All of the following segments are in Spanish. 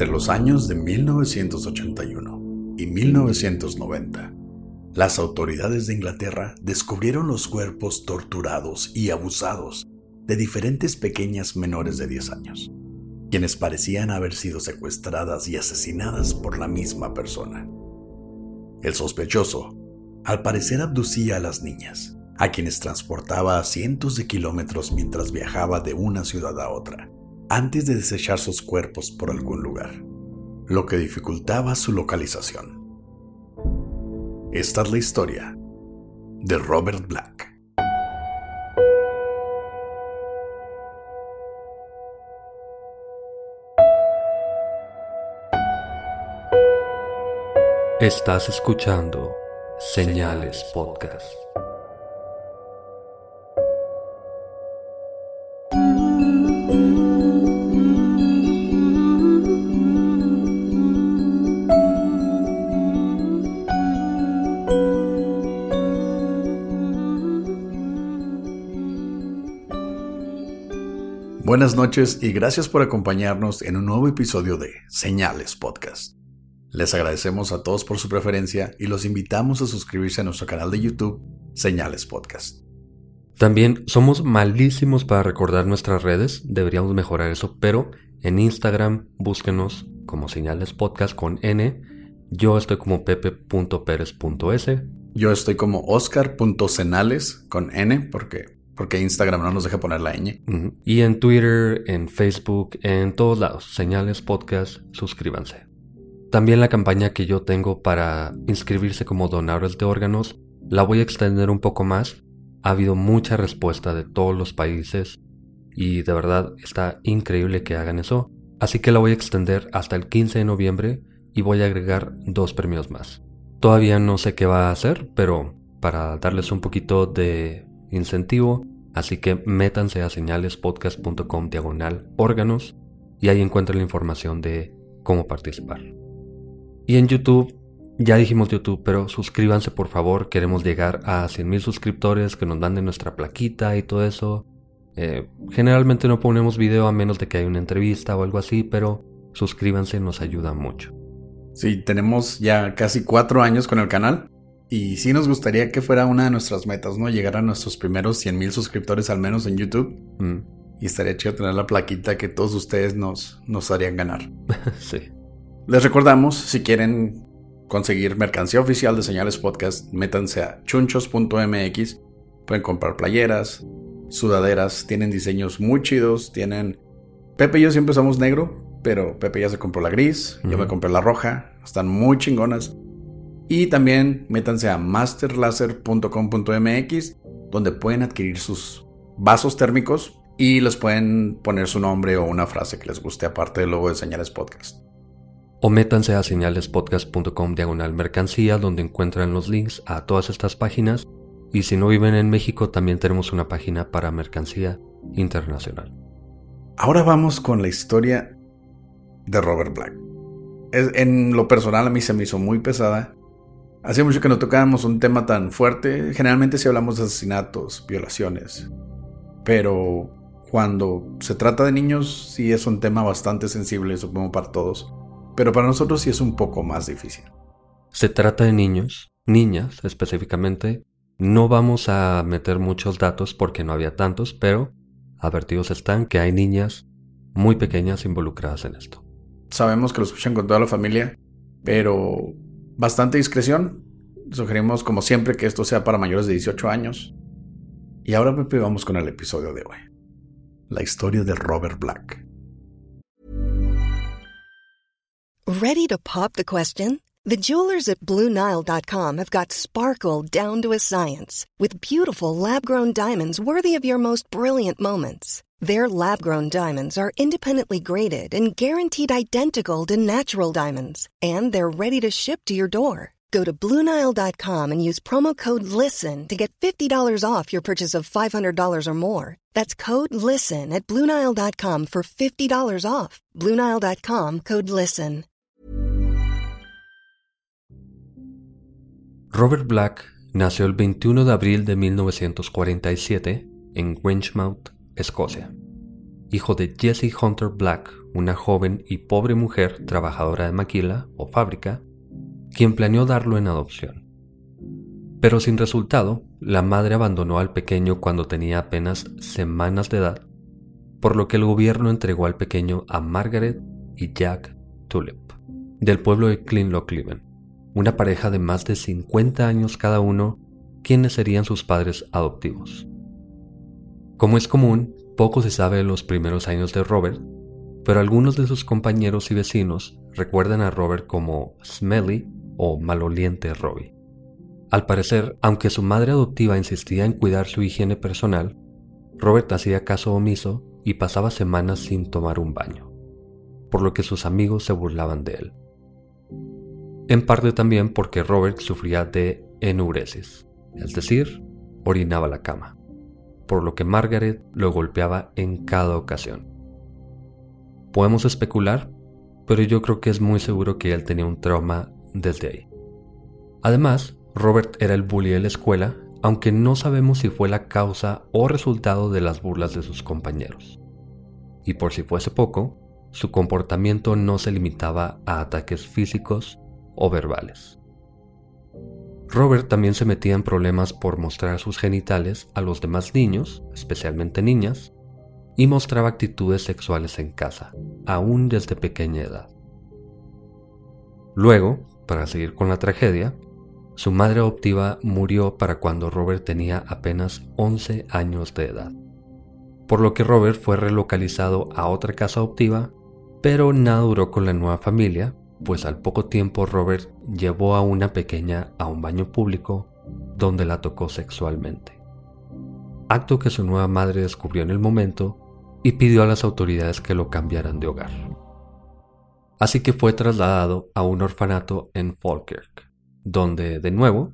Entre los años de 1981 y 1990, las autoridades de Inglaterra descubrieron los cuerpos torturados y abusados de diferentes pequeñas menores de 10 años, quienes parecían haber sido secuestradas y asesinadas por la misma persona. El sospechoso, al parecer, abducía a las niñas, a quienes transportaba a cientos de kilómetros mientras viajaba de una ciudad a otra antes de desechar sus cuerpos por algún lugar, lo que dificultaba su localización. Esta es la historia de Robert Black. Estás escuchando Señales Podcast. Buenas noches y gracias por acompañarnos en un nuevo episodio de Señales Podcast. Les agradecemos a todos por su preferencia y los invitamos a suscribirse a nuestro canal de YouTube Señales Podcast. También somos malísimos para recordar nuestras redes, deberíamos mejorar eso, pero en Instagram búsquenos como Señales Podcast con N. Yo estoy como pepe.perez.s. Yo estoy como oscar.cenales con N porque porque Instagram no nos deja poner la ñ. Y en Twitter, en Facebook, en todos lados, señales, podcast, suscríbanse. También la campaña que yo tengo para inscribirse como donadores de órganos, la voy a extender un poco más. Ha habido mucha respuesta de todos los países y de verdad está increíble que hagan eso. Así que la voy a extender hasta el 15 de noviembre y voy a agregar dos premios más. Todavía no sé qué va a hacer, pero para darles un poquito de incentivo, así que métanse a señalespodcast.com diagonal órganos y ahí encuentran la información de cómo participar. Y en YouTube, ya dijimos YouTube, pero suscríbanse por favor, queremos llegar a 100.000 suscriptores, que nos manden nuestra plaquita y todo eso. Eh, generalmente no ponemos video a menos de que haya una entrevista o algo así, pero suscríbanse, nos ayuda mucho. Sí, tenemos ya casi cuatro años con el canal y sí nos gustaría que fuera una de nuestras metas, ¿no? Llegar a nuestros primeros 100 mil suscriptores al menos en YouTube. Mm. Y estaría chido tener la plaquita que todos ustedes nos, nos harían ganar. sí. Les recordamos, si quieren conseguir mercancía oficial de Señales Podcast, métanse a chunchos.mx. Pueden comprar playeras, sudaderas, tienen diseños muy chidos, tienen... Pepe y yo siempre usamos negro, pero Pepe ya se compró la gris, yo me compré la roja, están muy chingonas. Y también métanse a masterlaser.com.mx donde pueden adquirir sus vasos térmicos y les pueden poner su nombre o una frase que les guste aparte del logo de Señales Podcast. O métanse a señalespodcast.com diagonal mercancía donde encuentran los links a todas estas páginas y si no viven en México también tenemos una página para mercancía internacional. Ahora vamos con la historia de Robert Black. En lo personal a mí se me hizo muy pesada Hacía mucho que no tocábamos un tema tan fuerte. Generalmente si hablamos de asesinatos, violaciones. Pero cuando se trata de niños, sí es un tema bastante sensible, supongo para todos. Pero para nosotros sí es un poco más difícil. Se trata de niños, niñas específicamente. No vamos a meter muchos datos porque no había tantos, pero advertidos están que hay niñas muy pequeñas involucradas en esto. Sabemos que lo escuchan con toda la familia, pero bastante discreción. Sugerimos, como siempre, que esto sea para mayores de 18 años. Y ahora, Pepe, vamos con el episodio de hoy. La historia de Robert Black. Ready to pop the question? The jewelers at BlueNile.com have got sparkle down to a science with beautiful lab-grown diamonds worthy of your most brilliant moments. Their lab-grown diamonds are independently graded and guaranteed identical to natural diamonds, and they're ready to ship to your door. Go to BlueNile.com and use promo code LISTEN to get $50 off your purchase of $500 or more. That's code LISTEN at BlueNile.com for $50 off. BlueNile.com code LISTEN. Robert Black nació el 21 de abril de 1947 en Grangemouth, Escocia. Hijo de Jessie Hunter Black, una joven y pobre mujer trabajadora de maquila o fábrica, quien planeó darlo en adopción. Pero sin resultado, la madre abandonó al pequeño cuando tenía apenas semanas de edad, por lo que el gobierno entregó al pequeño a Margaret y Jack Tulip, del pueblo de Clean una pareja de más de 50 años cada uno, quienes serían sus padres adoptivos. Como es común, poco se sabe de los primeros años de Robert, pero algunos de sus compañeros y vecinos recuerdan a Robert como Smelly o maloliente Robbie. Al parecer, aunque su madre adoptiva insistía en cuidar su higiene personal, Robert hacía caso omiso y pasaba semanas sin tomar un baño, por lo que sus amigos se burlaban de él. En parte también porque Robert sufría de enuresis, es decir, orinaba la cama, por lo que Margaret lo golpeaba en cada ocasión. Podemos especular, pero yo creo que es muy seguro que él tenía un trauma desde ahí. Además, Robert era el bully de la escuela, aunque no sabemos si fue la causa o resultado de las burlas de sus compañeros. Y por si fuese poco, su comportamiento no se limitaba a ataques físicos o verbales. Robert también se metía en problemas por mostrar sus genitales a los demás niños, especialmente niñas, y mostraba actitudes sexuales en casa, aún desde pequeña edad. Luego, para seguir con la tragedia, su madre adoptiva murió para cuando Robert tenía apenas 11 años de edad, por lo que Robert fue relocalizado a otra casa adoptiva, pero nada duró con la nueva familia, pues al poco tiempo Robert llevó a una pequeña a un baño público donde la tocó sexualmente. Acto que su nueva madre descubrió en el momento y pidió a las autoridades que lo cambiaran de hogar así que fue trasladado a un orfanato en Falkirk, donde, de nuevo,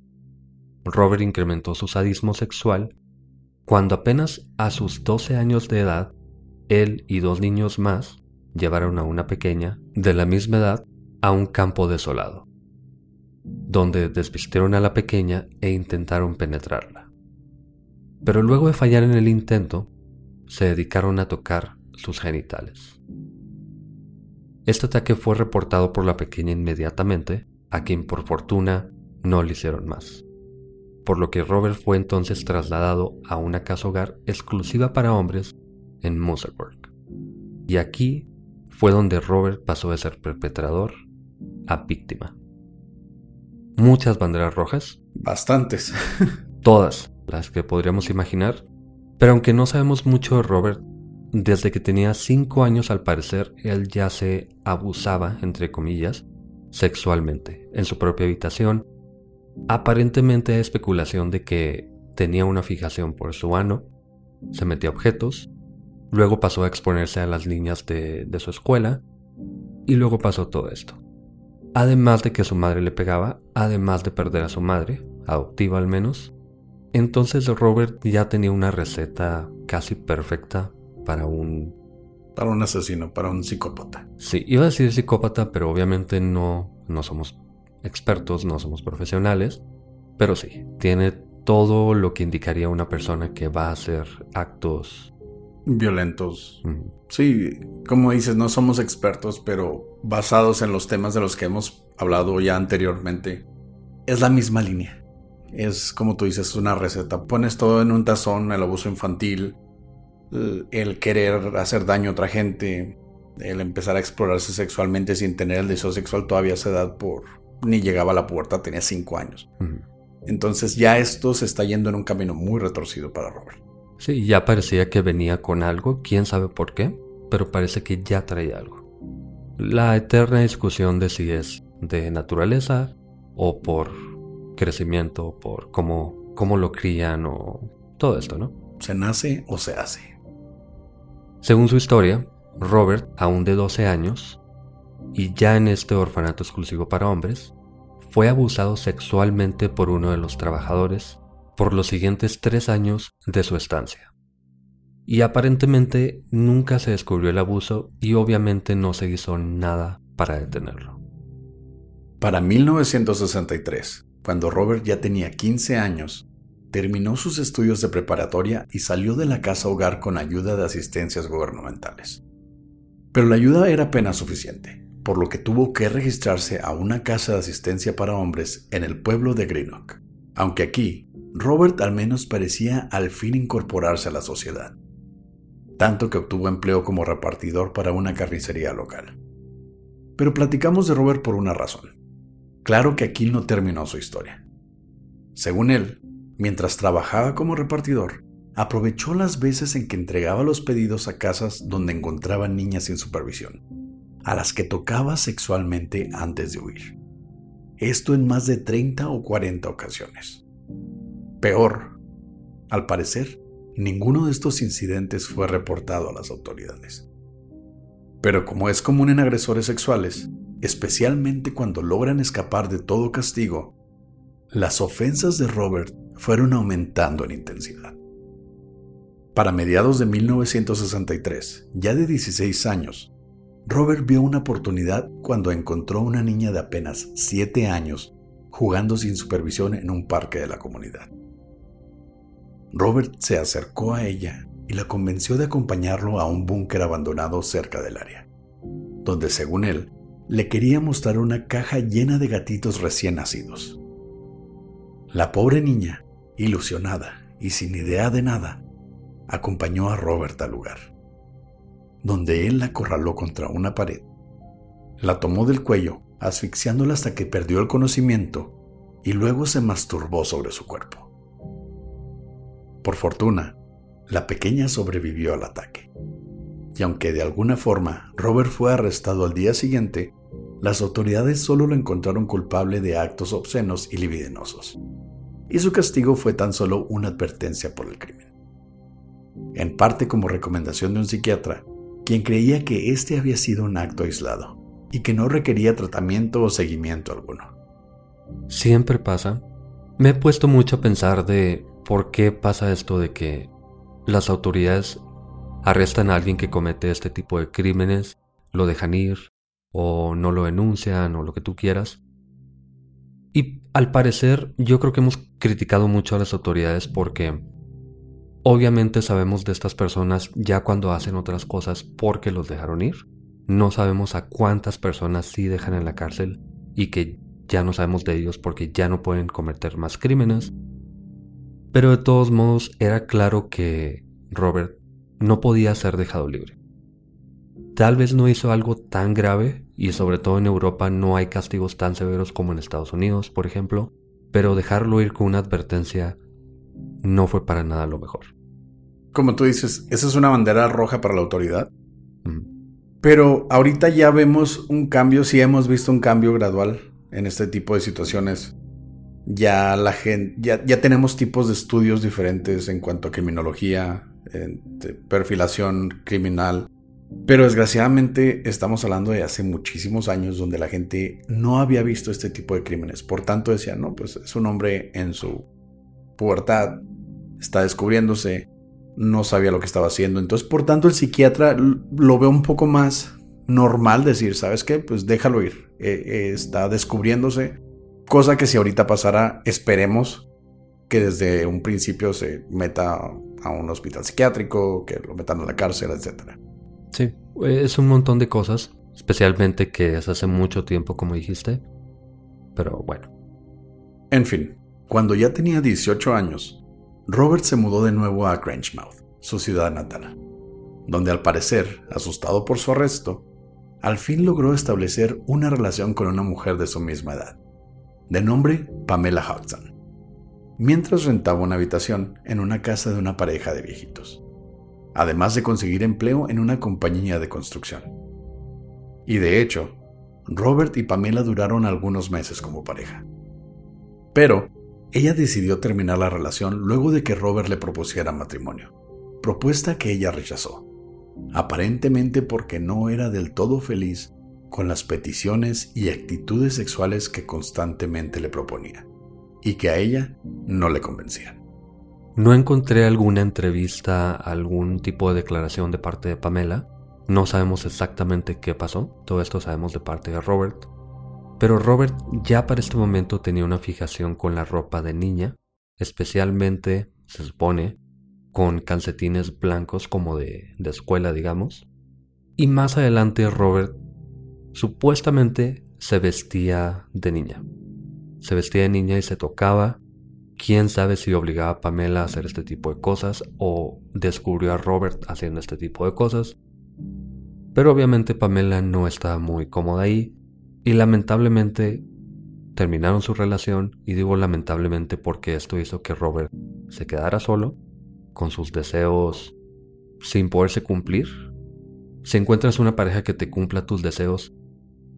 Robert incrementó su sadismo sexual cuando apenas a sus 12 años de edad, él y dos niños más llevaron a una pequeña de la misma edad a un campo desolado, donde desvistieron a la pequeña e intentaron penetrarla. Pero luego de fallar en el intento, se dedicaron a tocar sus genitales. Este ataque fue reportado por la pequeña inmediatamente, a quien por fortuna no le hicieron más. Por lo que Robert fue entonces trasladado a una casa hogar exclusiva para hombres en Musselburgh. Y aquí fue donde Robert pasó de ser perpetrador a víctima. Muchas banderas rojas. Bastantes. todas las que podríamos imaginar. Pero aunque no sabemos mucho de Robert, desde que tenía 5 años al parecer, él ya se abusaba, entre comillas, sexualmente en su propia habitación. Aparentemente hay especulación de que tenía una fijación por su ano, se metía objetos, luego pasó a exponerse a las niñas de, de su escuela y luego pasó todo esto. Además de que su madre le pegaba, además de perder a su madre, adoptiva al menos, entonces Robert ya tenía una receta casi perfecta para un... Para un asesino, para un psicópata. Sí, iba a decir psicópata, pero obviamente no, no somos expertos, no somos profesionales. Pero sí, tiene todo lo que indicaría una persona que va a hacer actos violentos. Sí, como dices, no somos expertos, pero basados en los temas de los que hemos hablado ya anteriormente, es la misma línea. Es como tú dices, una receta. Pones todo en un tazón, el abuso infantil, el querer hacer daño a otra gente, el empezar a explorarse sexualmente sin tener el deseo sexual todavía a esa edad por ni llegaba a la puerta, tenía cinco años. Entonces ya esto se está yendo en un camino muy retorcido para Robert. Sí, ya parecía que venía con algo, quién sabe por qué, pero parece que ya traía algo. La eterna discusión de si es de naturaleza o por crecimiento, por cómo, cómo lo crían o todo esto, ¿no? ¿Se nace o se hace? Según su historia, Robert, aún de 12 años, y ya en este orfanato exclusivo para hombres, fue abusado sexualmente por uno de los trabajadores por los siguientes tres años de su estancia. Y aparentemente nunca se descubrió el abuso y obviamente no se hizo nada para detenerlo. Para 1963, cuando Robert ya tenía 15 años, terminó sus estudios de preparatoria y salió de la casa hogar con ayuda de asistencias gubernamentales. Pero la ayuda era apenas suficiente, por lo que tuvo que registrarse a una casa de asistencia para hombres en el pueblo de Greenock. Aunque aquí, Robert al menos parecía al fin incorporarse a la sociedad, tanto que obtuvo empleo como repartidor para una carnicería local. Pero platicamos de Robert por una razón. Claro que aquí no terminó su historia. Según él, mientras trabajaba como repartidor, aprovechó las veces en que entregaba los pedidos a casas donde encontraba niñas sin supervisión, a las que tocaba sexualmente antes de huir. Esto en más de 30 o 40 ocasiones. Peor, al parecer, ninguno de estos incidentes fue reportado a las autoridades. Pero como es común en agresores sexuales, especialmente cuando logran escapar de todo castigo, las ofensas de Robert fueron aumentando en intensidad. Para mediados de 1963, ya de 16 años, Robert vio una oportunidad cuando encontró a una niña de apenas 7 años jugando sin supervisión en un parque de la comunidad. Robert se acercó a ella y la convenció de acompañarlo a un búnker abandonado cerca del área, donde según él le quería mostrar una caja llena de gatitos recién nacidos. La pobre niña, ilusionada y sin idea de nada, acompañó a Robert al lugar, donde él la acorraló contra una pared. La tomó del cuello, asfixiándola hasta que perdió el conocimiento y luego se masturbó sobre su cuerpo. Por fortuna, la pequeña sobrevivió al ataque y aunque de alguna forma Robert fue arrestado al día siguiente, las autoridades solo lo encontraron culpable de actos obscenos y libidinosos, y su castigo fue tan solo una advertencia por el crimen. En parte como recomendación de un psiquiatra, quien creía que este había sido un acto aislado y que no requería tratamiento o seguimiento alguno. Siempre pasa. Me he puesto mucho a pensar de por qué pasa esto de que las autoridades arrestan a alguien que comete este tipo de crímenes, lo dejan ir, o no lo denuncian, o lo que tú quieras. Y al parecer yo creo que hemos criticado mucho a las autoridades porque obviamente sabemos de estas personas ya cuando hacen otras cosas porque los dejaron ir. No sabemos a cuántas personas sí dejan en la cárcel y que ya no sabemos de ellos porque ya no pueden cometer más crímenes. Pero de todos modos era claro que Robert no podía ser dejado libre. Tal vez no hizo algo tan grave, y sobre todo en Europa no hay castigos tan severos como en Estados Unidos, por ejemplo, pero dejarlo ir con una advertencia no fue para nada lo mejor. Como tú dices, esa es una bandera roja para la autoridad. Pero ahorita ya vemos un cambio, sí hemos visto un cambio gradual en este tipo de situaciones. Ya la gente, ya, ya tenemos tipos de estudios diferentes en cuanto a criminología, perfilación criminal. Pero desgraciadamente estamos hablando de hace muchísimos años donde la gente no había visto este tipo de crímenes. Por tanto decía, no, pues es un hombre en su pubertad, está descubriéndose, no sabía lo que estaba haciendo. Entonces, por tanto, el psiquiatra lo ve un poco más normal decir, ¿sabes qué? Pues déjalo ir. Eh, eh, está descubriéndose. Cosa que si ahorita pasara, esperemos que desde un principio se meta a un hospital psiquiátrico, que lo metan a la cárcel, etc. Sí, es un montón de cosas, especialmente que es hace mucho tiempo, como dijiste. Pero bueno. En fin, cuando ya tenía 18 años, Robert se mudó de nuevo a Grangemouth, su ciudad natal, donde al parecer, asustado por su arresto, al fin logró establecer una relación con una mujer de su misma edad, de nombre Pamela Hudson, mientras rentaba una habitación en una casa de una pareja de viejitos, además de conseguir empleo en una compañía de construcción. Y de hecho, Robert y Pamela duraron algunos meses como pareja. Pero ella decidió terminar la relación luego de que Robert le propusiera matrimonio, propuesta que ella rechazó, aparentemente porque no era del todo feliz con las peticiones y actitudes sexuales que constantemente le proponía, y que a ella no le convencían. No encontré alguna entrevista, algún tipo de declaración de parte de Pamela. No sabemos exactamente qué pasó, todo esto sabemos de parte de Robert. Pero Robert ya para este momento tenía una fijación con la ropa de niña, especialmente, se supone, con calcetines blancos como de, de escuela, digamos. Y más adelante Robert Supuestamente se vestía de niña. Se vestía de niña y se tocaba. Quién sabe si obligaba a Pamela a hacer este tipo de cosas o descubrió a Robert haciendo este tipo de cosas. Pero obviamente Pamela no estaba muy cómoda ahí y lamentablemente terminaron su relación y digo lamentablemente porque esto hizo que Robert se quedara solo con sus deseos sin poderse cumplir. Si encuentras una pareja que te cumpla tus deseos,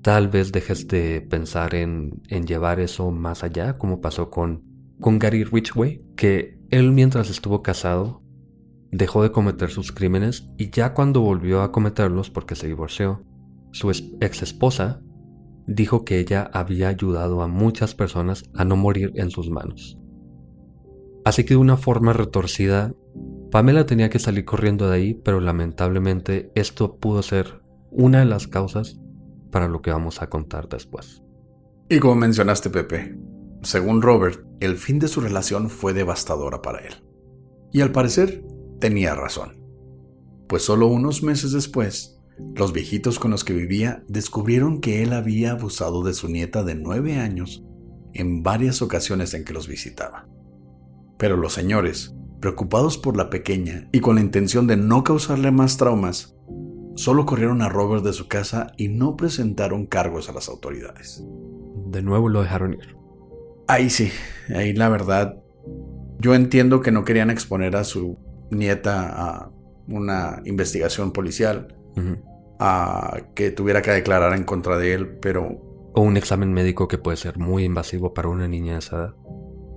tal vez dejes de pensar en, llevar eso más allá, como pasó con, con Gary Ridgway, que él mientras estuvo casado dejó de cometer sus crímenes y ya cuando volvió a cometerlos porque se divorció, su ex esposa dijo que ella había ayudado a muchas personas a no morir en sus manos. Así que de una forma retorcida, Pamela tenía que salir corriendo de ahí, pero lamentablemente esto pudo ser una de las causas para lo que vamos a contar después. Y como mencionaste, Pepe, según Robert, el fin de su relación fue devastadora para él. Y al parecer, tenía razón. Pues solo unos meses después, los viejitos con los que vivía descubrieron que él había abusado de su nieta de nueve años en varias ocasiones en que los visitaba. Pero los señores, preocupados por la pequeña y con la intención de no causarle más traumas, Solo corrieron a Robert de su casa y no presentaron cargos a las autoridades. De nuevo lo dejaron ir. Ahí sí, ahí la verdad. Yo entiendo que no querían exponer a su nieta a una investigación policial, a que tuviera que declarar en contra de él, pero... O un examen médico que puede ser muy invasivo para una niña de esa edad.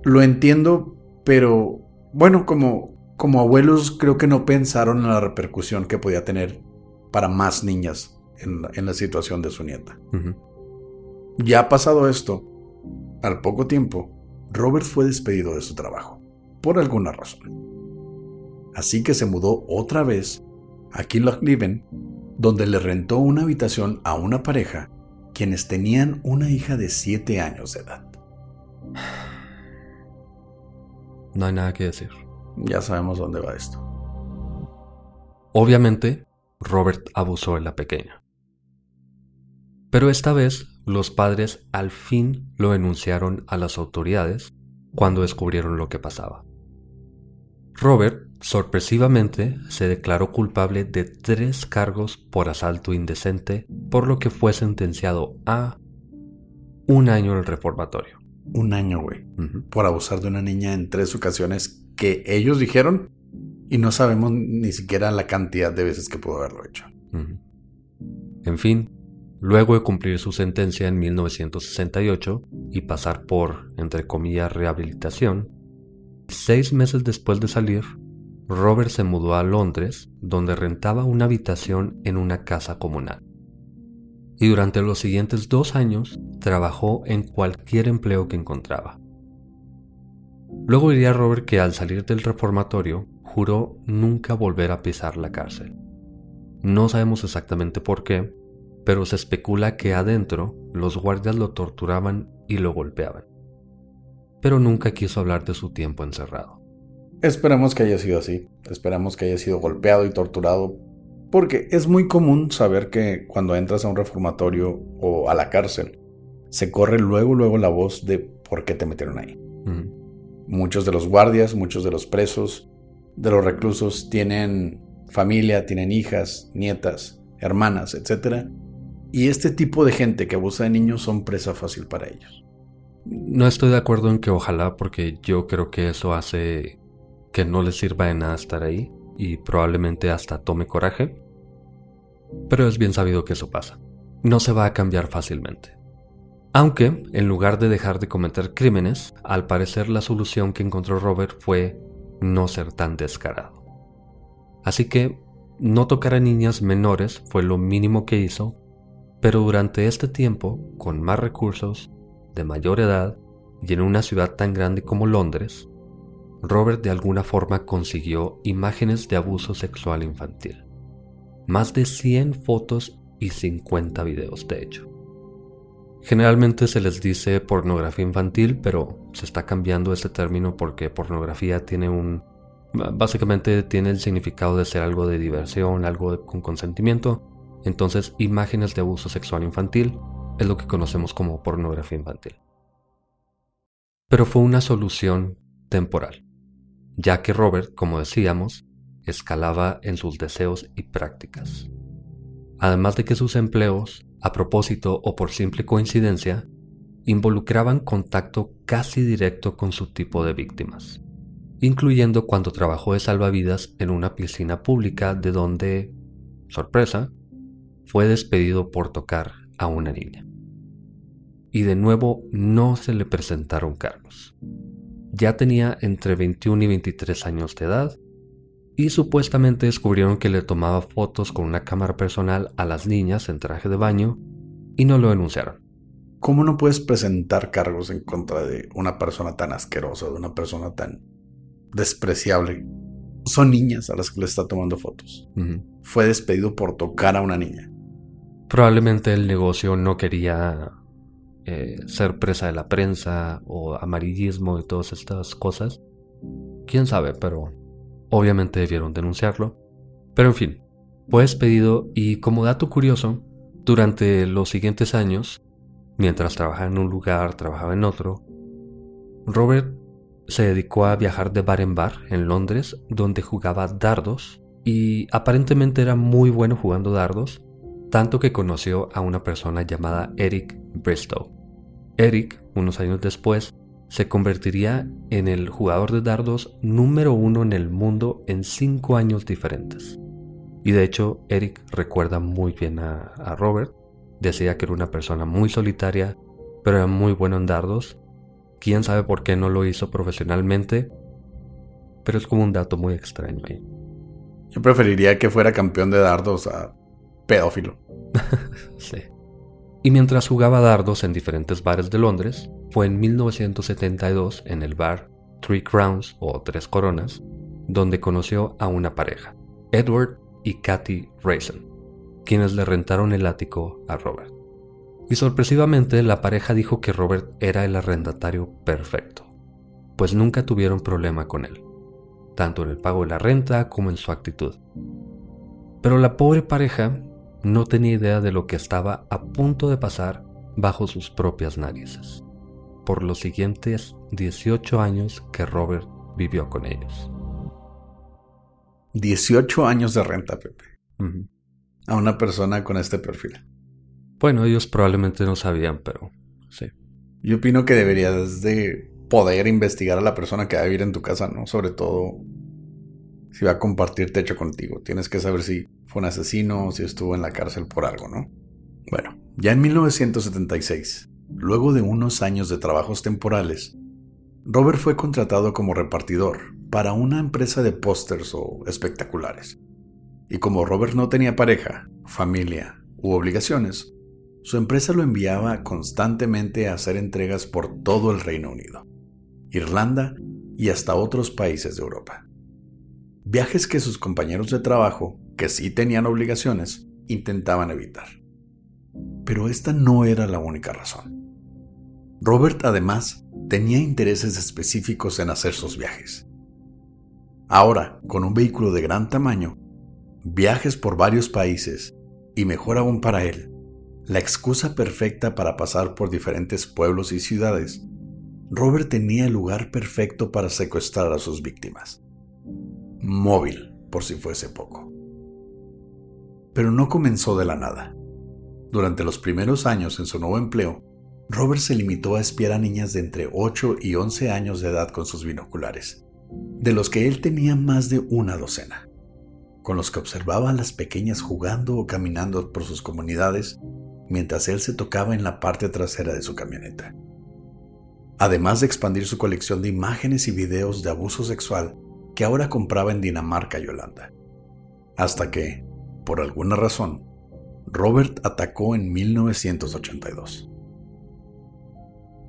Lo entiendo, pero bueno, como, como abuelos creo que no pensaron en la repercusión que podía tener para más niñas en, la situación de su nieta. Ya pasado esto, al poco tiempo, Robert fue despedido de su trabajo, por alguna razón. Así que se mudó otra vez a Killochleven, donde le rentó una habitación a una pareja quienes tenían una hija de 7 años de edad. No hay nada que decir. Ya sabemos dónde va esto. Obviamente, Robert abusó de la pequeña. Pero esta vez los padres al fin lo denunciaron a las autoridades cuando descubrieron lo que pasaba. Robert, sorpresivamente, se declaró culpable de tres cargos por asalto indecente, por lo que fue sentenciado a un año en el reformatorio. Un año, güey. Por abusar de una niña en tres ocasiones que ellos dijeron y no sabemos ni siquiera la cantidad de veces que pudo haberlo hecho. En fin, luego de cumplir su sentencia en 1968 y pasar por, entre comillas, rehabilitación, seis meses después de salir, Robert se mudó a Londres, donde rentaba una habitación en una casa comunal. Y durante los siguientes dos años trabajó en cualquier empleo que encontraba. Luego diría Robert que al salir del reformatorio juró nunca volver a pisar la cárcel. No sabemos exactamente por qué, pero se especula que adentro los guardias lo torturaban y lo golpeaban. Pero nunca quiso hablar de su tiempo encerrado. Esperamos que haya sido así, esperamos que haya sido golpeado y torturado, porque es muy común saber que cuando entras a un reformatorio o a la cárcel, se corre luego luego la voz de por qué te metieron ahí. Muchos de los guardias, muchos de los presos de los reclusos tienen familia, tienen hijas, nietas, hermanas, etc. Y este tipo de gente que abusa de niños son presa fácil para ellos. No estoy de acuerdo en que ojalá porque yo creo que eso hace que no le sirva de nada estar ahí y probablemente hasta tome coraje. Pero es bien sabido que eso pasa. No se va a cambiar fácilmente. Aunque, en lugar de dejar de cometer crímenes, al parecer la solución que encontró Robert fue no ser tan descarado. Así que, no tocar a niñas menores fue lo mínimo que hizo, pero durante este tiempo, con más recursos, de mayor edad y en una ciudad tan grande como Londres, Robert de alguna forma consiguió imágenes de abuso sexual infantil. Más de 100 fotos y 50 videos, de hecho. Generalmente se les dice pornografía infantil, pero se está cambiando ese término porque pornografía tiene un... Básicamente tiene el significado de ser algo de diversión, algo con consentimiento. Entonces, imágenes de abuso sexual infantil es lo que conocemos como pornografía infantil. Pero fue una solución temporal, ya que Robert, como decíamos, escalaba en sus deseos y prácticas. Además de que sus empleos a propósito o por simple coincidencia, involucraban contacto casi directo con su tipo de víctimas, incluyendo cuando trabajó de salvavidas en una piscina pública de donde, sorpresa, fue despedido por tocar a una niña. Y de nuevo no se le presentaron cargos. Ya tenía entre 21 y 23 años de edad y supuestamente descubrieron que le tomaba fotos con una cámara personal a las niñas en traje de baño y no lo denunciaron. ¿Cómo no puedes presentar cargos en contra de una persona tan asquerosa, de una persona tan despreciable? Son niñas a las que le está tomando fotos. Fue despedido por tocar a una niña. Probablemente el negocio no quería eh, ser presa de la prensa o amarillismo y todas estas cosas. Quién sabe, pero Obviamente debieron denunciarlo. Pero en fin, fue despedido y como dato curioso, durante los siguientes años, mientras trabajaba en un lugar, trabajaba en otro, Robert se dedicó a viajar de bar en bar en Londres, donde jugaba dardos y aparentemente era muy bueno jugando dardos, tanto que conoció a una persona llamada Eric Bristow. Eric, unos años después, se convertiría en el jugador de dardos número uno en el mundo en cinco años diferentes. Y de hecho, Eric recuerda muy bien a, Robert. Decía que era una persona muy solitaria, pero era muy bueno en dardos. Quién sabe por qué no lo hizo profesionalmente, pero es como un dato muy extraño ahí. Yo preferiría que fuera campeón de dardos a pedófilo. sí. Y mientras jugaba dardos en diferentes bares de Londres, fue en 1972 en el bar Three Crowns o Tres Coronas, donde conoció a una pareja, Edward y Kathy Rayson, quienes le rentaron el ático a Robert. Y sorpresivamente la pareja dijo que Robert era el arrendatario perfecto, pues nunca tuvieron problema con él, tanto en el pago de la renta como en su actitud. Pero la pobre pareja no tenía idea de lo que estaba a punto de pasar bajo sus propias narices, por los siguientes 18 años que Robert vivió con ellos. 18 años de renta, Pepe. A una persona con este perfil. Bueno, ellos probablemente no sabían, pero sí. Yo opino que deberías de poder investigar a la persona que va a vivir en tu casa, ¿no? Sobre todo si va a compartir techo contigo. Tienes que saber si fue un asesino o si estuvo en la cárcel por algo, ¿no? Bueno, ya en 1976, luego de unos años de trabajos temporales, Robert fue contratado como repartidor para una empresa de pósters o espectaculares. Y como Robert no tenía pareja, familia u obligaciones, su empresa lo enviaba constantemente a hacer entregas por todo el Reino Unido, Irlanda y hasta otros países de Europa. Viajes que sus compañeros de trabajo, que sí tenían obligaciones, intentaban evitar. Pero esta no era la única razón. Robert además tenía intereses específicos en hacer sus viajes. Ahora, con un vehículo de gran tamaño, viajes por varios países y mejor aún para él, la excusa perfecta para pasar por diferentes pueblos y ciudades, Robert tenía el lugar perfecto para secuestrar a sus víctimas móvil, por si fuese poco. Pero no comenzó de la nada. Durante los primeros años en su nuevo empleo, Robert se limitó a espiar a niñas de entre 8 y 11 años de edad con sus binoculares, de los que él tenía más de una docena, con los que observaba a las pequeñas jugando o caminando por sus comunidades mientras él se tocaba en la parte trasera de su camioneta. Además de expandir su colección de imágenes y videos de abuso sexual que ahora compraba en Dinamarca y Holanda. Hasta que, por alguna razón, Robert atacó en 1982.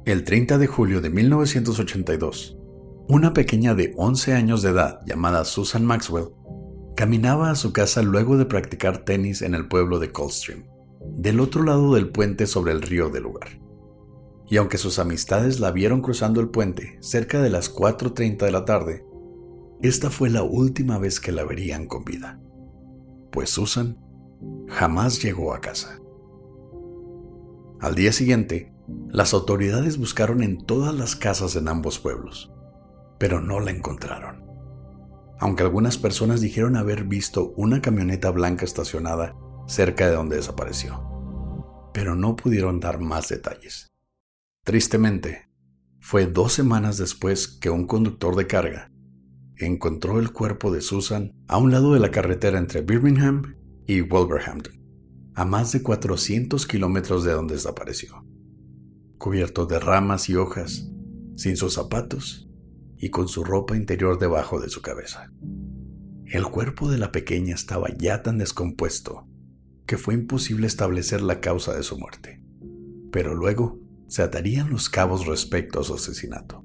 El 30 de julio de 1982, una pequeña de 11 años de edad llamada Susan Maxwell caminaba a su casa luego de practicar tenis en el pueblo de Coldstream, del otro lado del puente sobre el río del lugar. Y aunque sus amistades la vieron cruzando el puente cerca de las 4.30 de la tarde, esta fue la última vez que la verían con vida, pues Susan jamás llegó a casa. Al día siguiente, las autoridades buscaron en todas las casas en ambos pueblos, pero no la encontraron. Aunque algunas personas dijeron haber visto una camioneta blanca estacionada cerca de donde desapareció, pero no pudieron dar más detalles. Tristemente, fue dos semanas después que un conductor de carga encontró el cuerpo de Susan a un lado de la carretera entre Birmingham y Wolverhampton, a más de 400 kilómetros de donde desapareció, cubierto de ramas y hojas, sin sus zapatos y con su ropa interior debajo de su cabeza. El cuerpo de la pequeña estaba ya tan descompuesto que fue imposible establecer la causa de su muerte, pero luego se atarían los cabos respecto a su asesinato.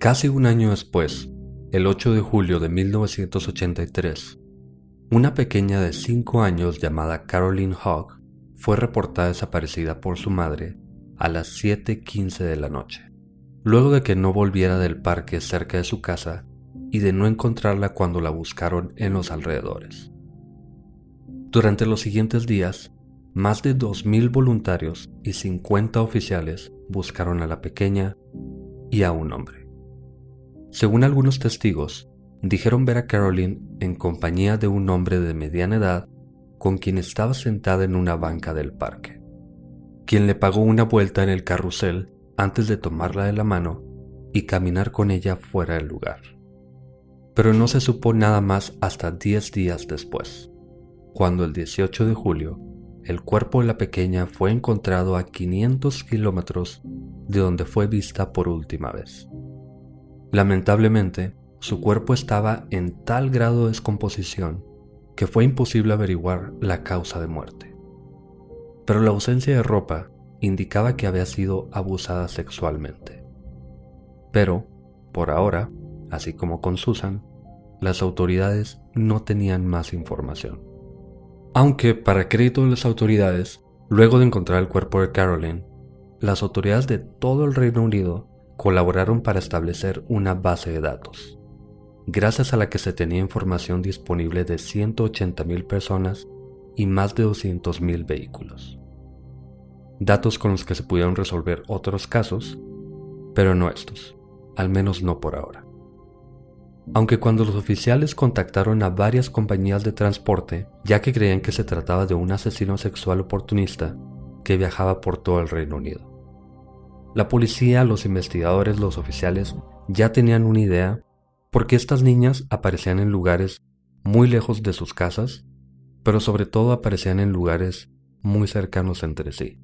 Casi un año después, el 8 de julio de 1983, una pequeña de 5 años llamada Caroline Hogg fue reportada desaparecida por su madre a las 7.15 de la noche, luego de que no volviera del parque cerca de su casa y de no encontrarla cuando la buscaron en los alrededores. Durante los siguientes días, más de 2.000 voluntarios y 50 oficiales buscaron a la pequeña y a un hombre. Según algunos testigos, dijeron ver a Caroline en compañía de un hombre de mediana edad con quien estaba sentada en una banca del parque, quien le pagó una vuelta en el carrusel antes de tomarla de la mano y caminar con ella fuera del lugar. Pero no se supo nada más hasta 10 días después, cuando el 18 de julio el cuerpo de la pequeña fue encontrado a 500 kilómetros de donde fue vista por última vez. Lamentablemente, su cuerpo estaba en tal grado de descomposición que fue imposible averiguar la causa de muerte. Pero la ausencia de ropa indicaba que había sido abusada sexualmente. Pero, por ahora, así como con Susan, las autoridades no tenían más información. Aunque, para crédito de las autoridades, luego de encontrar el cuerpo de Caroline, las autoridades de todo el Reino Unido colaboraron para establecer una base de datos gracias a la que se tenía información disponible de 180.000 personas y más de 200.000 vehículos. Datos con los que se pudieron resolver otros casos, pero no estos, al menos no por ahora. Aunque cuando los oficiales contactaron a varias compañías de transporte, ya que creían que se trataba de un asesino sexual oportunista que viajaba por todo el Reino Unido. La policía, los investigadores, los oficiales ya tenían una idea porque estas niñas aparecían en lugares muy lejos de sus casas, pero sobre todo aparecían en lugares muy cercanos entre sí.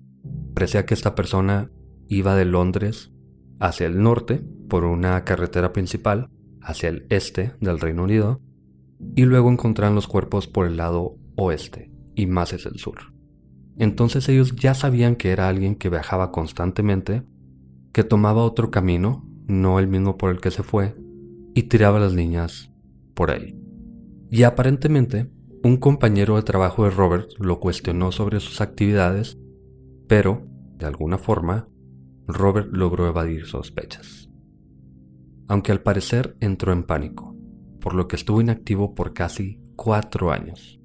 Parecía que esta persona iba de Londres hacia el norte por una carretera principal, hacia el este del Reino Unido, y luego encontraron los cuerpos por el lado oeste y más hacia el sur. Entonces ellos ya sabían que era alguien que viajaba constantemente, que tomaba otro camino, no el mismo por el que se fue, y tiraba las niñas por ahí. Y aparentemente, un compañero de trabajo de Robert lo cuestionó sobre sus actividades, pero, de alguna forma, Robert logró evadir sospechas. Aunque al parecer entró en pánico, por lo que estuvo inactivo por casi cuatro años,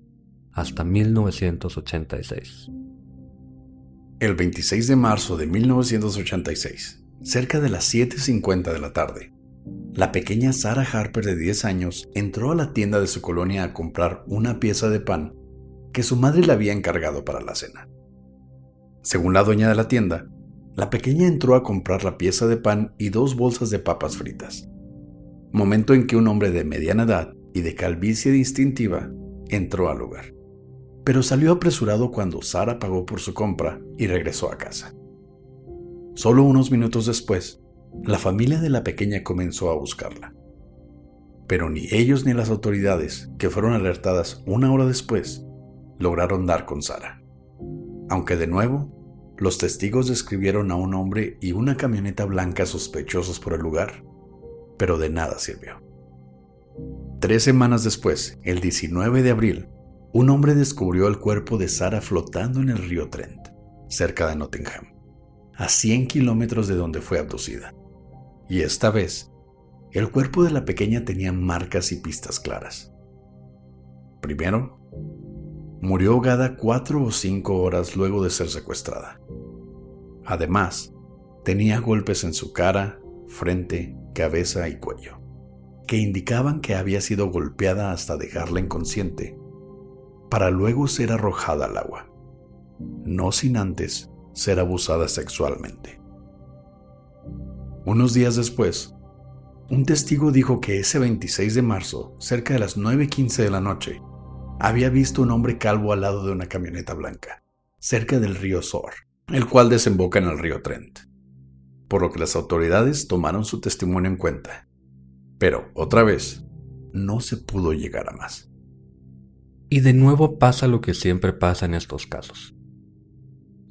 hasta 1986. El 26 de marzo de 1986, cerca de las 7.50 de la tarde, la pequeña Sarah Harper de 10 años entró a la tienda de su colonia a comprar una pieza de pan que su madre le había encargado para la cena. Según la dueña de la tienda, la pequeña entró a comprar la pieza de pan y dos bolsas de papas fritas. Momento en que un hombre de mediana edad y de calvicie distintiva entró al lugar. Pero salió apresurado cuando Sara pagó por su compra y regresó a casa. Solo unos minutos después, la familia de la pequeña comenzó a buscarla. Pero ni ellos ni las autoridades, que fueron alertadas una hora después, lograron dar con Sara. Aunque de nuevo, los testigos describieron a un hombre y una camioneta blanca sospechosos por el lugar, pero de nada sirvió. Tres semanas después, el 19 de abril, un hombre descubrió el cuerpo de Sara flotando en el río Trent, cerca de Nottingham, a 100 kilómetros de donde fue abducida. Y esta vez, el cuerpo de la pequeña tenía marcas y pistas claras. Primero, murió ahogada cuatro o cinco horas luego de ser secuestrada. Además, tenía golpes en su cara, frente, cabeza y cuello que indicaban que había sido golpeada hasta dejarla inconsciente, para luego ser arrojada al agua, no sin antes ser abusada sexualmente. Unos días después, un testigo dijo que ese 26 de marzo, cerca de las 9.15 de la noche, había visto un hombre calvo al lado de una camioneta blanca, cerca del río Sor, el cual desemboca en el río Trent, por lo que las autoridades tomaron su testimonio en cuenta pero, otra vez, no se pudo llegar a más. Y de nuevo pasa lo que siempre pasa en estos casos.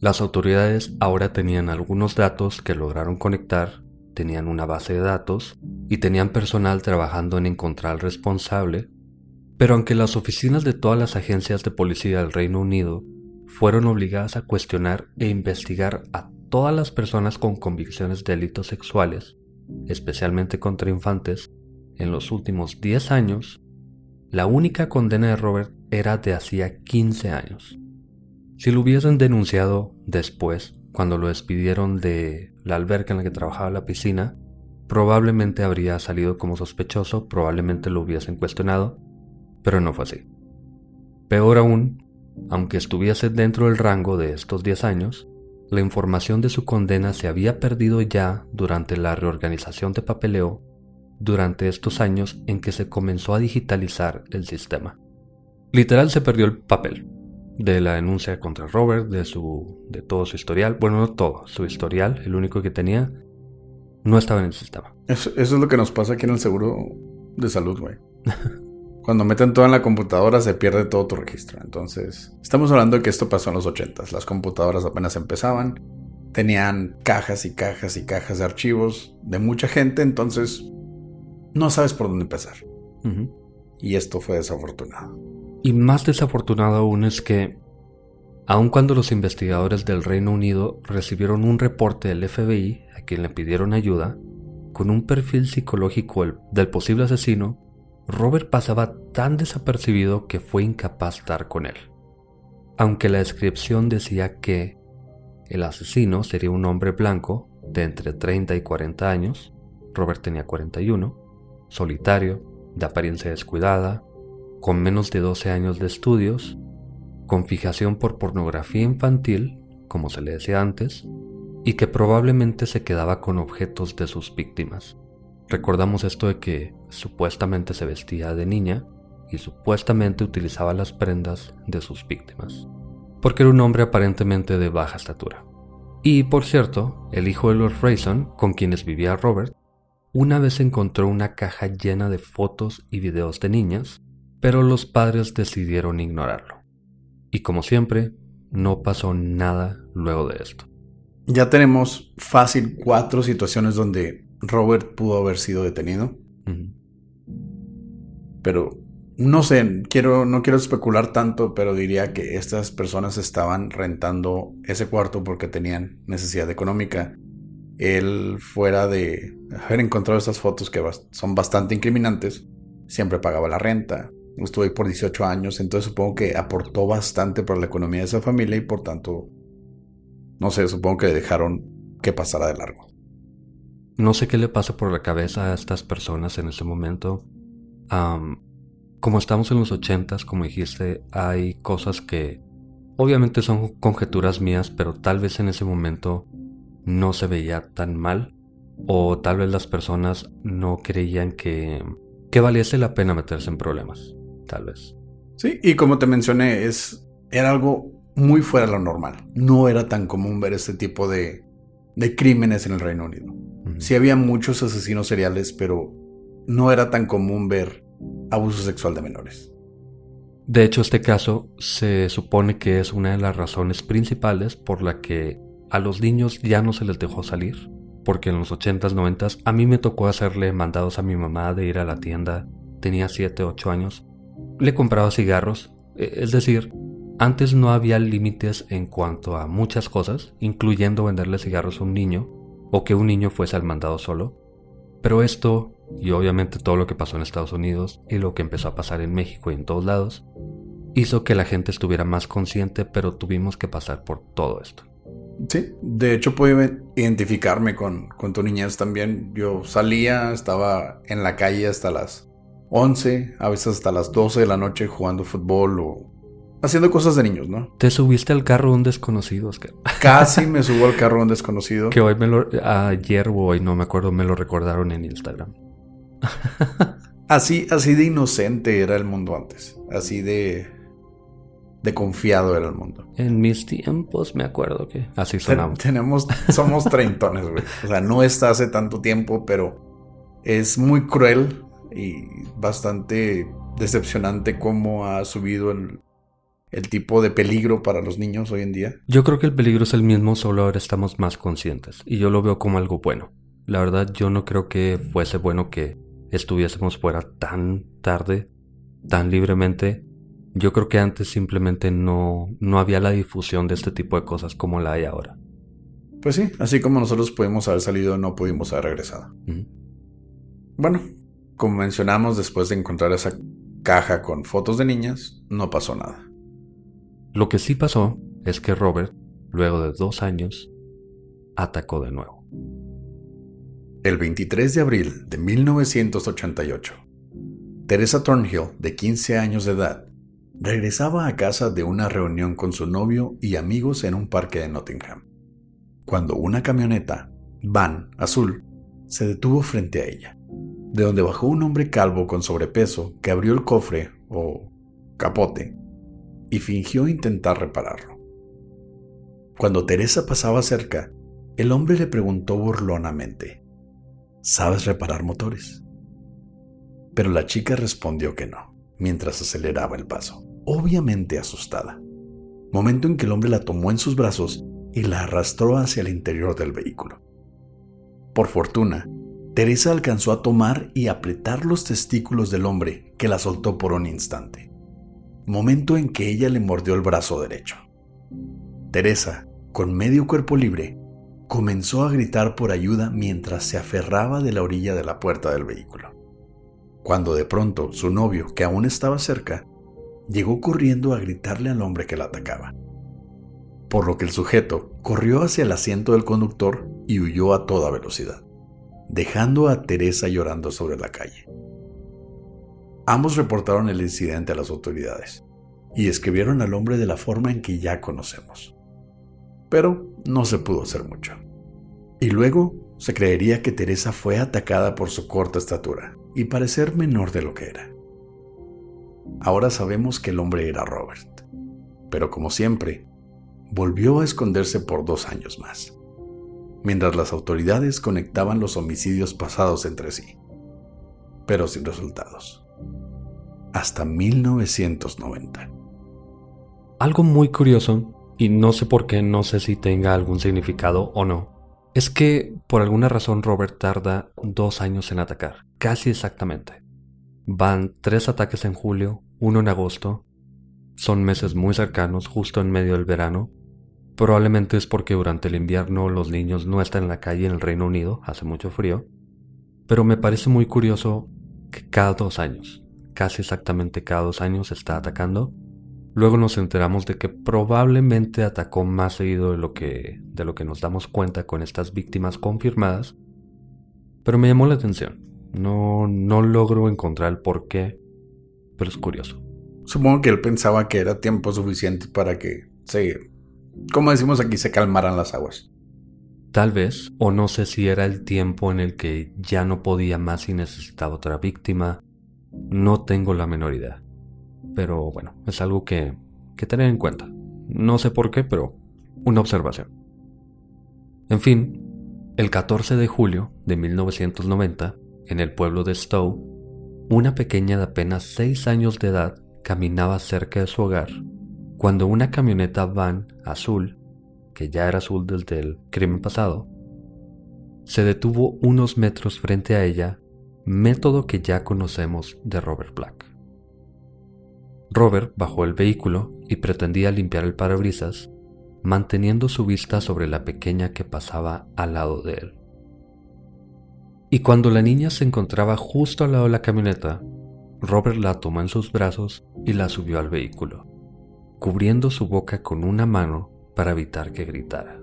Las autoridades ahora tenían algunos datos que lograron conectar, tenían una base de datos y tenían personal trabajando en encontrar al responsable, pero aunque las oficinas de todas las agencias de policía del Reino Unido fueron obligadas a cuestionar e investigar a todas las personas con convicciones de delitos sexuales, especialmente contra infantes, en los últimos 10 años, la única condena de Robert era de hacía 15 años. Si lo hubiesen denunciado después, cuando lo despidieron de la alberca en la que trabajaba la piscina, probablemente habría salido como sospechoso, probablemente lo hubiesen cuestionado, pero no fue así. Peor aún, aunque estuviese dentro del rango de estos 10 años, la información de su condena se había perdido ya durante la reorganización de papeleo durante estos años en que se comenzó a digitalizar el sistema. Literal se perdió el papel de la denuncia contra Robert, de, su, de todo su historial, bueno, no todo, su historial, el único que tenía, no estaba en el sistema. Eso, es lo que nos pasa aquí en el seguro de salud, güey. Cuando meten todo en la computadora se pierde todo tu registro. Entonces, estamos hablando de que esto pasó en los 80 Las computadoras apenas empezaban. Tenían cajas y cajas y cajas de archivos de mucha gente. Entonces, no sabes por dónde empezar. Y esto fue desafortunado. Y más desafortunado aún es que, aun cuando los investigadores del Reino Unido recibieron un reporte del FBI a quien le pidieron ayuda, con un perfil psicológico del posible asesino, Robert pasaba tan desapercibido que fue incapaz de dar con él. Aunque la descripción decía que el asesino sería un hombre blanco de entre 30 y 40 años, Robert tenía 41, solitario, de apariencia descuidada, con menos de 12 años de estudios, con fijación por pornografía infantil, como se le decía antes, y que probablemente se quedaba con objetos de sus víctimas. Recordamos esto de que supuestamente se vestía de niña y supuestamente utilizaba las prendas de sus víctimas, porque era un hombre aparentemente de baja estatura. Y por cierto, el hijo de Lord Rayson, con quienes vivía Robert, una vez encontró una caja llena de fotos y videos de niñas, pero los padres decidieron ignorarlo. Y como siempre, no pasó nada luego de esto. Ya tenemos fácil cuatro situaciones donde Robert pudo haber sido detenido. Pero no sé, quiero, no quiero especular tanto, pero diría que estas personas estaban rentando ese cuarto porque tenían necesidad económica. Él, fuera de haber encontrado estas fotos que son bastante incriminantes, siempre pagaba la renta. Estuve ahí por 18 años, entonces supongo que aportó bastante para la economía de esa familia y por tanto, no sé, supongo que dejaron que pasara de largo. No sé qué le pasa por la cabeza a estas personas en ese momento. como estamos en los ochentas, como dijiste, hay cosas que Obviamente son conjeturas mías, pero tal vez en ese momento no se veía tan mal o tal vez las personas no creían que, que valiese la pena meterse en problemas, tal vez. Sí, y como te mencioné, es, era algo muy fuera de lo normal. No era tan común ver este tipo de, de crímenes en el Reino Unido. Sí había muchos asesinos seriales, pero no era tan común ver abuso sexual de menores. De hecho, este caso se supone que es una de las razones principales por la que a los niños ya no se les dejó salir. Porque en los 80s, 90s a mí me tocó hacerle mandados a mi mamá de ir a la tienda. Tenía 7, 8 años. Le compraba cigarros. E, es decir, antes no había límites en cuanto a muchas cosas, incluyendo venderle cigarros a un niño o que un niño fuese al mandado solo. Pero esto, y obviamente todo lo que pasó en Estados Unidos y lo que empezó a pasar en México y en todos lados, hizo que la gente estuviera más consciente, pero tuvimos que pasar por todo esto. Sí, de hecho puedo identificarme con, con tu niñez también. Yo salía, estaba en la calle hasta las 11, a veces hasta las 12 de la noche jugando fútbol o haciendo cosas de niños, ¿no? Te subiste al carro de un desconocido, Oscar. Casi me subo al carro de un desconocido. Que hoy me lo, ayer o hoy no me acuerdo, me lo recordaron en Instagram. así, así de inocente era el mundo antes. Así de de confiado era el mundo. En mis tiempos me acuerdo que así sonamos. tenemos, somos treintones, güey. O sea, no está hace tanto tiempo, pero es muy cruel y bastante decepcionante cómo ha subido el, el tipo de peligro para los niños hoy en día. Yo creo que el peligro es el mismo, solo ahora estamos más conscientes y yo lo veo como algo bueno. La verdad, yo no creo que fuese bueno que estuviésemos fuera tan tarde, tan libremente yo creo que antes simplemente no, no había la difusión de este tipo de cosas como la hay ahora. Pues sí, así como nosotros pudimos haber salido, no pudimos haber regresado. Bueno, como mencionamos, después de encontrar esa caja con fotos de niñas, no pasó nada. Lo que sí pasó es que Robert, luego de dos años, atacó de nuevo. El 23 de abril de 1988, Teresa Thornhill, de 15 años de edad, regresaba a casa de una reunión con su novio y amigos en un parque de Nottingham, cuando una camioneta, van, azul, se detuvo frente a ella, de donde bajó un hombre calvo con sobrepeso que abrió el cofre o capote y fingió intentar repararlo. Cuando Teresa pasaba cerca, el hombre le preguntó burlonamente, ¿sabes reparar motores? Pero la chica respondió que no, mientras aceleraba el paso obviamente asustada, momento en que el hombre la tomó en sus brazos y la arrastró hacia el interior del vehículo. Por fortuna, Teresa alcanzó a tomar y apretar los testículos del hombre que la soltó por un instante, momento en que ella le mordió el brazo derecho. Teresa, con medio cuerpo libre, comenzó a gritar por ayuda mientras se aferraba de la orilla de la puerta del vehículo. Cuando de pronto su novio, que aún estaba cerca, llegó corriendo a gritarle al hombre que la atacaba. Por lo que el sujeto corrió hacia el asiento del conductor y huyó a toda velocidad, dejando a Teresa llorando sobre la calle. Ambos reportaron el incidente a las autoridades y escribieron al hombre de la forma en que ya conocemos. Pero no se pudo hacer mucho. Y luego se creería que Teresa fue atacada por su corta estatura y parecer menor de lo que era. Ahora sabemos que el hombre era Robert, pero como siempre, volvió a esconderse por dos años más, mientras las autoridades conectaban los homicidios pasados entre sí, pero sin resultados, hasta 1990. Algo muy curioso, y no sé por qué, no sé si tenga algún significado o no, es que por alguna razón Robert tarda dos años en atacar, casi exactamente. Van tres ataques en julio, uno en agosto. Son meses muy cercanos, justo en medio del verano. Probablemente es porque durante el invierno los niños no están en la calle en el Reino Unido, hace mucho frío. Pero me parece muy curioso que cada dos años, casi exactamente cada dos años, está atacando. Luego nos enteramos de que probablemente atacó más seguido de lo que, de lo que nos damos cuenta con estas víctimas confirmadas. Pero me llamó la atención. No, no logro encontrar el por qué, pero es curioso. Supongo que él pensaba que era tiempo suficiente para que Sí, como decimos aquí, se calmaran las aguas. Tal vez, o no sé si era el tiempo en el que ya no podía más y necesitaba otra víctima, no tengo la menor idea. Pero bueno, es algo que, que tener en cuenta. No sé por qué, pero una observación. En fin, el 14 de julio de 1990, en el pueblo de Stowe, una pequeña de apenas 6 años de edad caminaba cerca de su hogar cuando una camioneta van azul, que ya era azul desde el crimen pasado, se detuvo unos metros frente a ella, método que ya conocemos de Robert Black. Robert bajó el vehículo y pretendía limpiar el parabrisas, manteniendo su vista sobre la pequeña que pasaba al lado de él. Y cuando la niña se encontraba justo al lado de la camioneta, Robert la tomó en sus brazos y la subió al vehículo cubriendo su boca con una mano para evitar que gritara.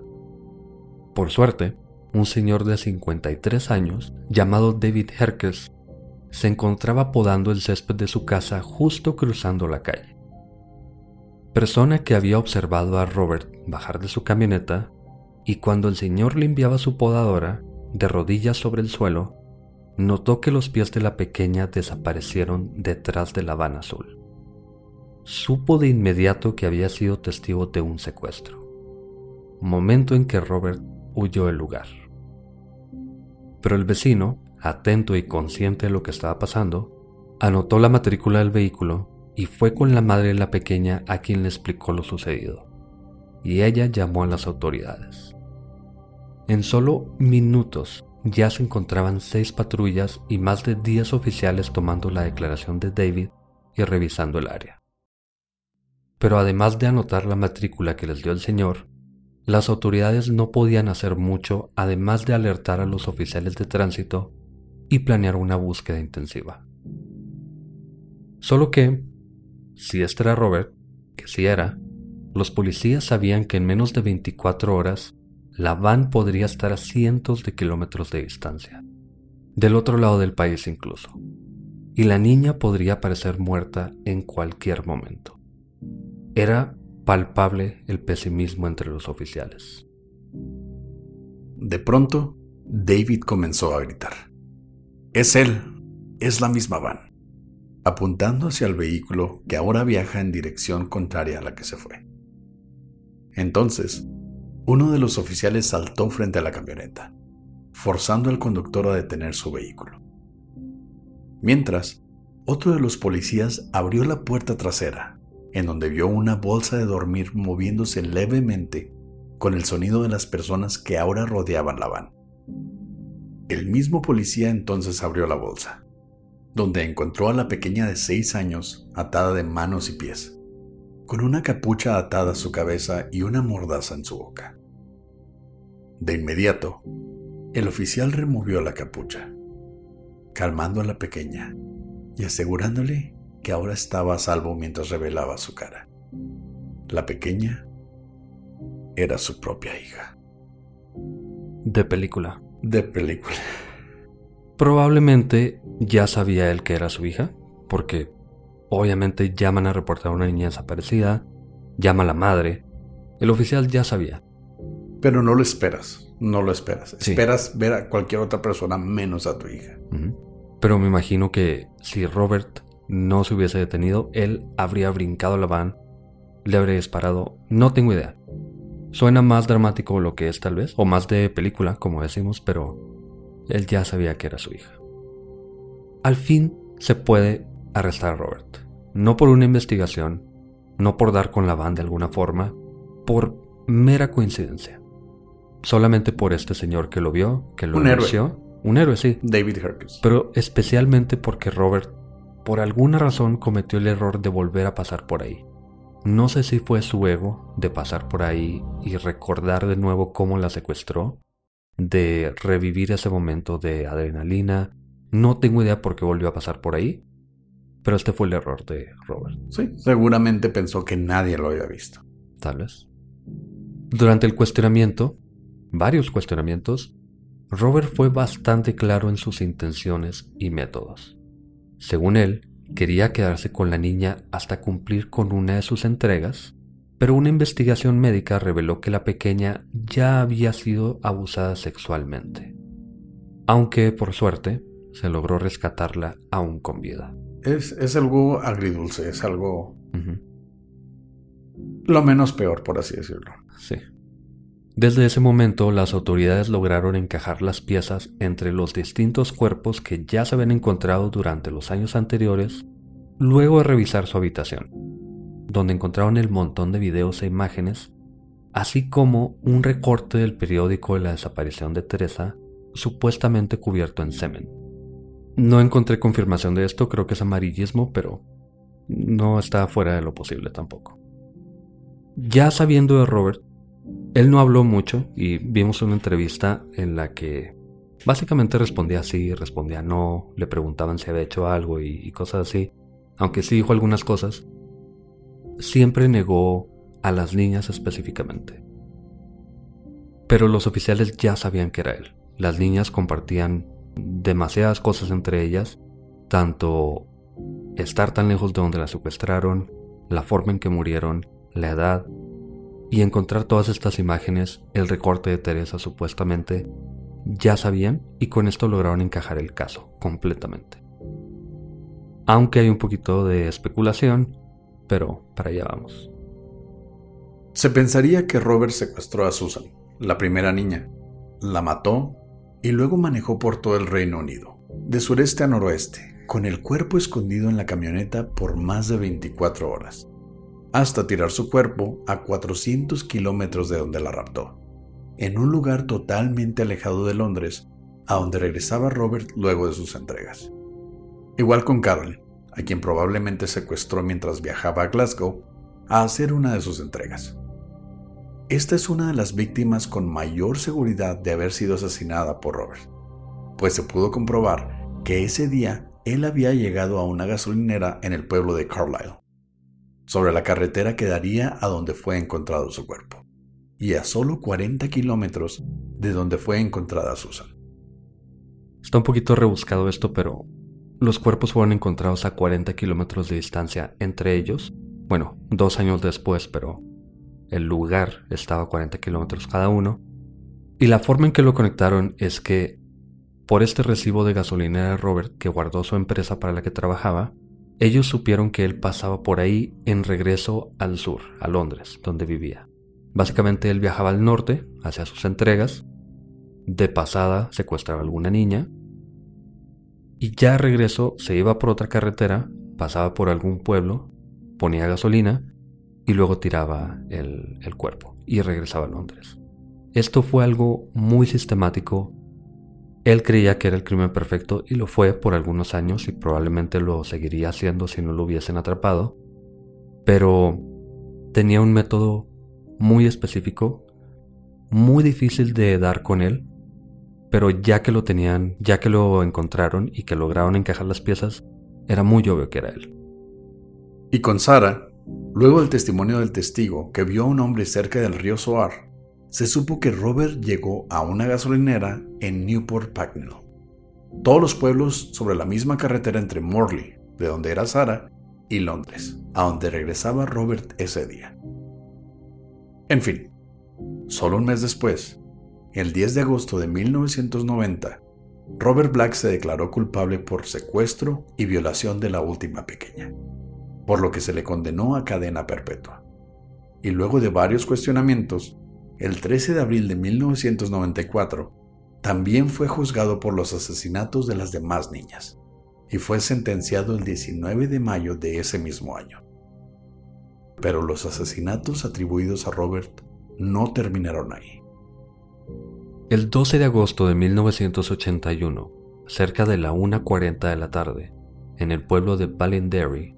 Por suerte, un señor de 53 años, llamado David Herkes, se encontraba podando el césped de su casa justo cruzando la calle. Persona que había observado a Robert bajar de su camioneta y cuando el señor limpiaba su podadora, de rodillas sobre el suelo, notó que los pies de la pequeña desaparecieron detrás de la van azul supo de inmediato que había sido testigo de un secuestro, momento en que Robert huyó del lugar. Pero el vecino, atento y consciente de lo que estaba pasando, anotó la matrícula del vehículo y fue con la madre de la pequeña a quien le explicó lo sucedido, y ella llamó a las autoridades. En solo minutos ya se encontraban seis patrullas y más de diez oficiales tomando la declaración de David y revisando el área. Pero además de anotar la matrícula que les dio el señor, las autoridades no podían hacer mucho además de alertar a los oficiales de tránsito y planear una búsqueda intensiva. Solo que, si este era Robert, que sí era, los policías sabían que en menos de 24 horas la van podría estar a cientos de kilómetros de distancia, del otro lado del país incluso, y la niña podría aparecer muerta en cualquier momento. Era palpable el pesimismo entre los oficiales. De pronto, David comenzó a gritar. Es él, es la misma van, apuntando hacia el vehículo que ahora viaja en dirección contraria a la que se fue. Entonces, uno de los oficiales saltó frente a la camioneta, forzando al conductor a detener su vehículo. Mientras, otro de los policías abrió la puerta trasera en donde vio una bolsa de dormir moviéndose levemente con el sonido de las personas que ahora rodeaban la van. El mismo policía entonces abrió la bolsa, donde encontró a la pequeña de seis años atada de manos y pies, con una capucha atada a su cabeza y una mordaza en su boca. De inmediato, el oficial removió la capucha, calmando a la pequeña y asegurándole que ahora estaba a salvo mientras revelaba su cara. La pequeña era su propia hija. De película. De película. Probablemente ya sabía él que era su hija, porque obviamente llaman a reportar a una niña desaparecida, llama a la madre. El oficial ya sabía. Pero no lo esperas, no lo esperas. Esperas ver a cualquier otra persona menos a tu hija. Pero me imagino que si Robert no se hubiese detenido, él habría brincado la van, le habría disparado, no tengo idea. Suena más dramático lo que es tal vez, o más de película, como decimos, pero él ya sabía que era su hija. Al fin se puede arrestar a Robert, no por una investigación, no por dar con la van de alguna forma, por mera coincidencia. Solamente por este señor que lo vio, que lo un héroe. Un héroe, sí. David Hercules. Pero especialmente porque Robert por alguna razón cometió el error de volver a pasar por ahí. No sé si fue su ego de pasar por ahí y recordar de nuevo cómo la secuestró, de revivir ese momento de adrenalina. No tengo idea por qué volvió a pasar por ahí, pero este fue el error de Robert. Sí, seguramente pensó que nadie lo había visto. Tal vez. Durante el cuestionamiento, varios cuestionamientos, Robert fue bastante claro en sus intenciones y métodos. Según él, quería quedarse con la niña hasta cumplir con una de sus entregas pero una investigación médica reveló que la pequeña ya había sido abusada sexualmente, aunque por suerte se logró rescatarla aún con vida. Es, algo agridulce, es algo... Lo menos peor, por así decirlo. Sí. Desde ese momento, las autoridades lograron encajar las piezas entre los distintos cuerpos que ya se habían encontrado durante los años anteriores, luego de revisar su habitación, donde encontraron el montón de videos e imágenes, así como un recorte del periódico de la desaparición de Teresa, supuestamente cubierto en semen. No encontré confirmación de esto, creo que es amarillismo, pero no está fuera de lo posible tampoco. Ya sabiendo de Robert, él no habló mucho y vimos una entrevista en la que básicamente respondía sí, respondía no, le preguntaban si había hecho algo y, cosas así, aunque sí dijo algunas cosas, siempre negó a las niñas específicamente. Pero los oficiales ya sabían que era él. Las niñas compartían demasiadas cosas entre ellas, tanto estar tan lejos de donde la secuestraron, la forma en que murieron, la edad, y encontrar todas estas imágenes, el recorte de Teresa supuestamente, ya sabían y con esto lograron encajar el caso completamente. Aunque hay un poquito de especulación, pero para allá vamos. Se pensaría que Robert secuestró a Susan, la primera niña, la mató y luego manejó por todo el Reino Unido, de sureste a noroeste, con el cuerpo escondido en la camioneta por más de 24 horas hasta tirar su cuerpo a 400 kilómetros de donde la raptó, en un lugar totalmente alejado de Londres, a donde regresaba Robert luego de sus entregas. Igual con Carolyn, a quien probablemente secuestró mientras viajaba a Glasgow a hacer una de sus entregas. Esta es una de las víctimas con mayor seguridad de haber sido asesinada por Robert, pues se pudo comprobar que ese día él había llegado a una gasolinera en el pueblo de Carlisle sobre la carretera que daría a donde fue encontrado su cuerpo, y a solo 40 kilómetros de donde fue encontrada Susan. Está un poquito rebuscado esto, pero los cuerpos fueron encontrados a 40 kilómetros de distancia entre ellos. Bueno, dos años después, pero el lugar estaba a 40 kilómetros cada uno. Y la forma en que lo conectaron es que por este recibo de gasolina de Robert que guardó su empresa para la que trabajaba, ellos supieron que él pasaba por ahí en regreso al sur, a Londres, donde vivía. Básicamente él viajaba al norte, hacia sus entregas, de pasada secuestraba a alguna niña, y ya de regreso se iba por otra carretera, pasaba por algún pueblo, ponía gasolina y luego tiraba el, el cuerpo y regresaba a Londres. Esto fue algo muy sistemático él creía que era el crimen perfecto y lo fue por algunos años y probablemente lo seguiría haciendo si no lo hubiesen atrapado, pero tenía un método muy específico, muy difícil de dar con él, pero ya que lo tenían, ya que lo encontraron y que lograron encajar las piezas, era muy obvio que era él. Y con Sara, luego del testimonio del testigo que vio a un hombre cerca del río Soar, se supo que Robert llegó a una gasolinera en Newport Pagnell. Todos los pueblos sobre la misma carretera entre Morley, de donde era Sara, y Londres, a donde regresaba Robert ese día. En fin, solo un mes después, el 10 de agosto de 1990, Robert Black se declaró culpable por secuestro y violación de la última pequeña, por lo que se le condenó a cadena perpetua. Y luego de varios cuestionamientos, el 13 de abril de 1994, también fue juzgado por los asesinatos de las demás niñas y fue sentenciado el 19 de mayo de ese mismo año. Pero los asesinatos atribuidos a Robert no terminaron ahí. El 12 de agosto de 1981, cerca de la 1.40 de la tarde, en el pueblo de Ballinderry,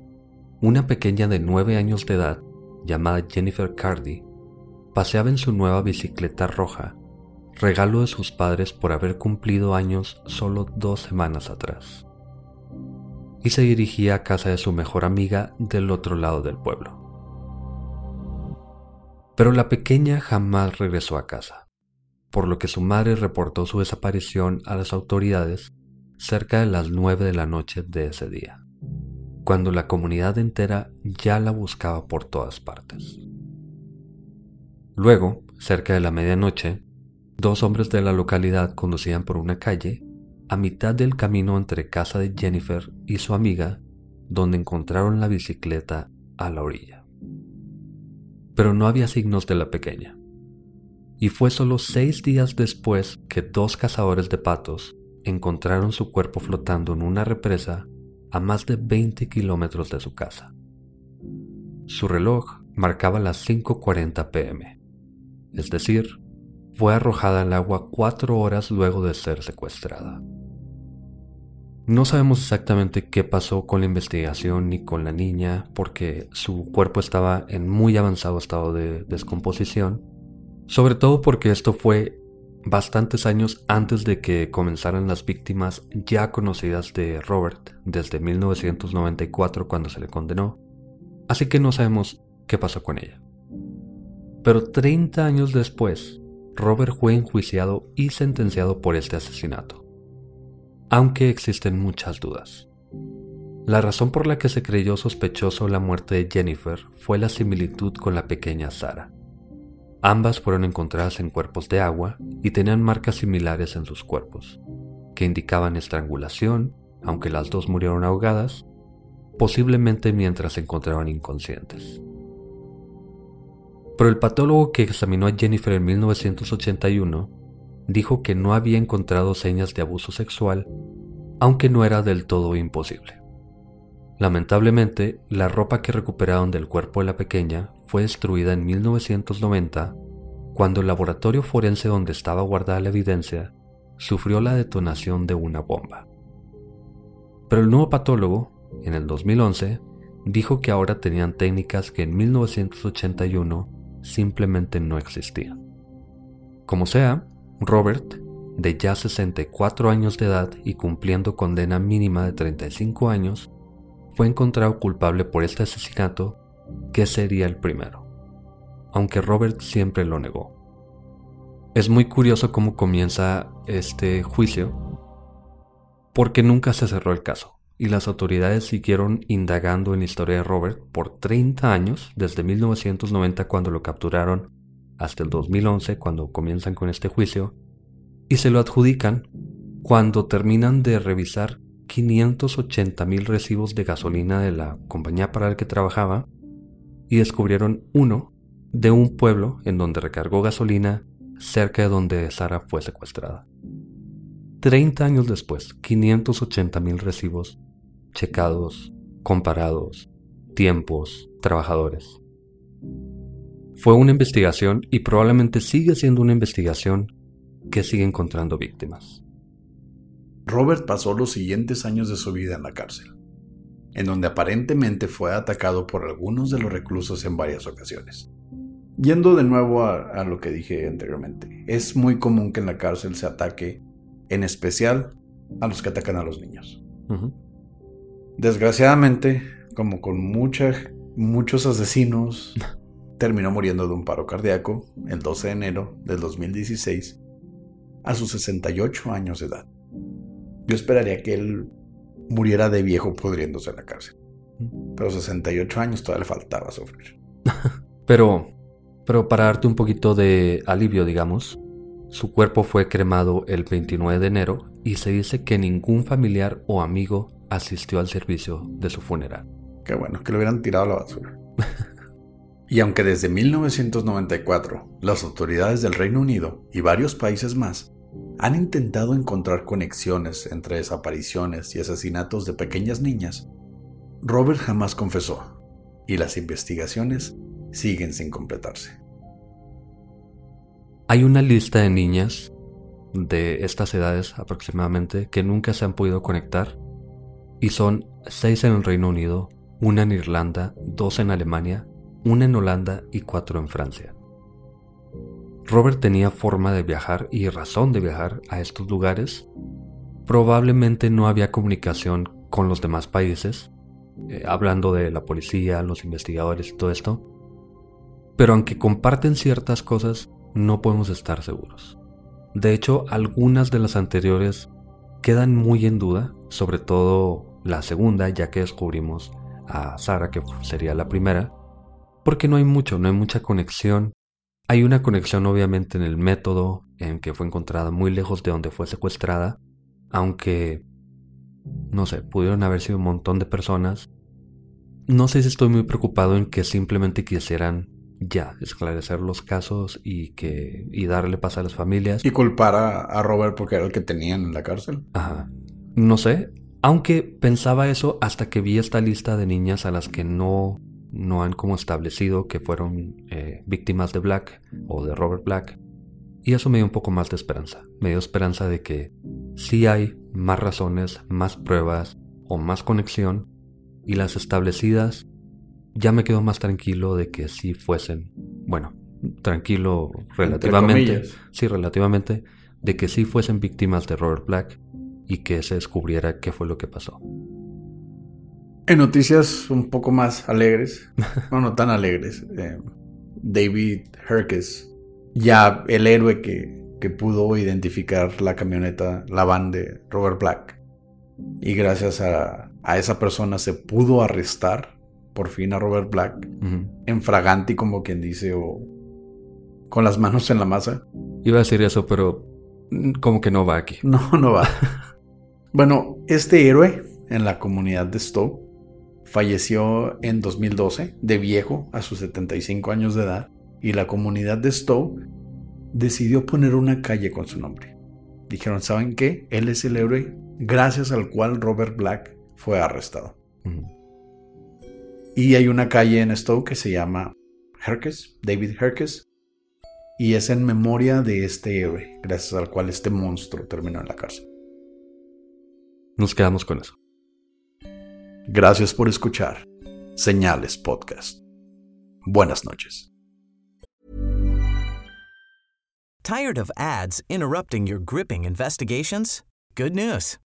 una pequeña de 9 años de edad llamada Jennifer Cardy paseaba en su nueva bicicleta roja, regalo de sus padres por haber cumplido años solo dos semanas atrás, y se dirigía a casa de su mejor amiga del otro lado del pueblo. Pero la pequeña jamás regresó a casa, por lo que su madre reportó su desaparición a las autoridades cerca de las nueve de la noche de ese día, cuando la comunidad entera ya la buscaba por todas partes. Luego, cerca de la medianoche, dos hombres de la localidad conducían por una calle a mitad del camino entre casa de Jennifer y su amiga, donde encontraron la bicicleta a la orilla. Pero no había signos de la pequeña. Y fue solo seis días después que dos cazadores de patos encontraron su cuerpo flotando en una represa a más de 20 kilómetros de su casa. Su reloj marcaba las 5.40 pm, es decir, fue arrojada al agua cuatro horas luego de ser secuestrada. No sabemos exactamente qué pasó con la investigación ni con la niña porque su cuerpo estaba en muy avanzado estado de descomposición, sobre todo porque esto fue bastantes años antes de que comenzaran las víctimas ya conocidas de Robert desde 1994 cuando se le condenó, así que no sabemos qué pasó con ella. Pero 30 años después, Robert fue enjuiciado y sentenciado por este asesinato, aunque existen muchas dudas. La razón por la que se creyó sospechoso la muerte de Jennifer fue la similitud con la pequeña Sara Ambas fueron encontradas en cuerpos de agua y tenían marcas similares en sus cuerpos, que indicaban estrangulación, aunque las dos murieron ahogadas, posiblemente mientras se encontraban inconscientes. Pero el patólogo que examinó a Jennifer en 1981 dijo que no había encontrado señas de abuso sexual, aunque no era del todo imposible. Lamentablemente, la ropa que recuperaron del cuerpo de la pequeña fue destruida en 1990 cuando el laboratorio forense donde estaba guardada la evidencia sufrió la detonación de una bomba. Pero el nuevo patólogo, en el 2011, dijo que ahora tenían técnicas que en 1981 simplemente no existían. Como sea, Robert, de ya 64 años de edad y cumpliendo condena mínima de 35 años, fue encontrado culpable por este asesinato que sería el primero, aunque Robert siempre lo negó. Es muy curioso cómo comienza este juicio, porque nunca se cerró el caso, y las autoridades siguieron indagando en la historia de Robert por 30 años, desde 1990 cuando lo capturaron hasta el 2011 cuando comienzan con este juicio, y se lo adjudican cuando terminan de revisar 580 mil recibos de gasolina de la compañía para la que trabajaba y descubrieron uno de un pueblo en donde recargó gasolina cerca de donde Sara fue secuestrada. 30 años después, 580 mil recibos checados, comparados, tiempos, trabajadores. Fue una investigación y probablemente sigue siendo una investigación que sigue encontrando víctimas. Robert pasó los siguientes años de su vida en la cárcel en donde aparentemente fue atacado por algunos de los reclusos en varias ocasiones. Yendo de nuevo a, lo que dije anteriormente, es muy común que en la cárcel se ataque, en especial a los que atacan a los niños. Desgraciadamente, como con muchos asesinos, terminó muriendo de un paro cardíaco el 12 de enero del 2016 a sus 68 años de edad. Yo esperaría que él muriera de viejo pudriéndose en la cárcel. Pero 68 años todavía le faltaba sufrir. pero, pero para darte un poquito de alivio, digamos, su cuerpo fue cremado el 29 de enero y se dice que ningún familiar o amigo asistió al servicio de su funeral. Qué bueno, que lo hubieran tirado a la basura. y aunque desde 1994 las autoridades del Reino Unido y varios países más han intentado encontrar conexiones entre desapariciones y asesinatos de pequeñas niñas, Robert jamás confesó y las investigaciones siguen sin completarse. Hay una lista de niñas de estas edades aproximadamente que nunca se han podido conectar y son seis en el Reino Unido, una en Irlanda, dos en Alemania, una en Holanda y cuatro en Francia. Robert tenía forma de viajar y razón de viajar a estos lugares. Probablemente no había comunicación con los demás países, eh, hablando de la policía, los investigadores y todo esto. Pero aunque comparten ciertas cosas, no podemos estar seguros. De hecho, algunas de las anteriores quedan muy en duda, sobre todo la segunda, ya que descubrimos a Sara, que sería la primera, porque no hay mucho, no hay mucha conexión Hay una conexión obviamente en el método en que fue encontrada muy lejos de donde fue secuestrada, aunque, no sé, pudieron haber sido un montón de personas. No sé si estoy muy preocupado en que simplemente quisieran ya esclarecer los casos y que y darle paz a las familias. Y culpar a, a Robert porque era el que tenían en la cárcel. Ajá. No sé, aunque pensaba eso hasta que vi esta lista de niñas a las que no no han como establecido que fueron eh, víctimas de Black o de Robert Black. Y eso me dio un poco más de esperanza. Me dio esperanza de que sí hay más razones, más pruebas o más conexión. Y las establecidas ya me quedo más tranquilo de que sí fuesen, bueno, tranquilo relativamente, sí, relativamente, de que sí fuesen víctimas de Robert Black y que se descubriera qué fue lo que pasó. En noticias un poco más alegres, bueno, no tan alegres, eh, David Herkes, ya el héroe que, que pudo identificar la camioneta, la van de Robert Black, y gracias a, a esa persona se pudo arrestar por fin a Robert Black, en fraganti como quien dice, o con las manos en la masa. Iba a decir eso, pero como que no va aquí. No, no va. bueno, este héroe en la comunidad de Stowe Falleció en 2012, de viejo, a sus 75 años de edad, y la comunidad de Stowe decidió poner una calle con su nombre. Dijeron, ¿saben qué? Él es el héroe gracias al cual Robert Black fue arrestado. Y hay una calle en Stowe que se llama Herkes, David Herkes, y es en memoria de este héroe, gracias al cual este monstruo terminó en la cárcel. Nos quedamos con eso. Gracias por escuchar Señales Podcast. Buenas noches. Tired of ads interrupting your gripping investigations? Good news.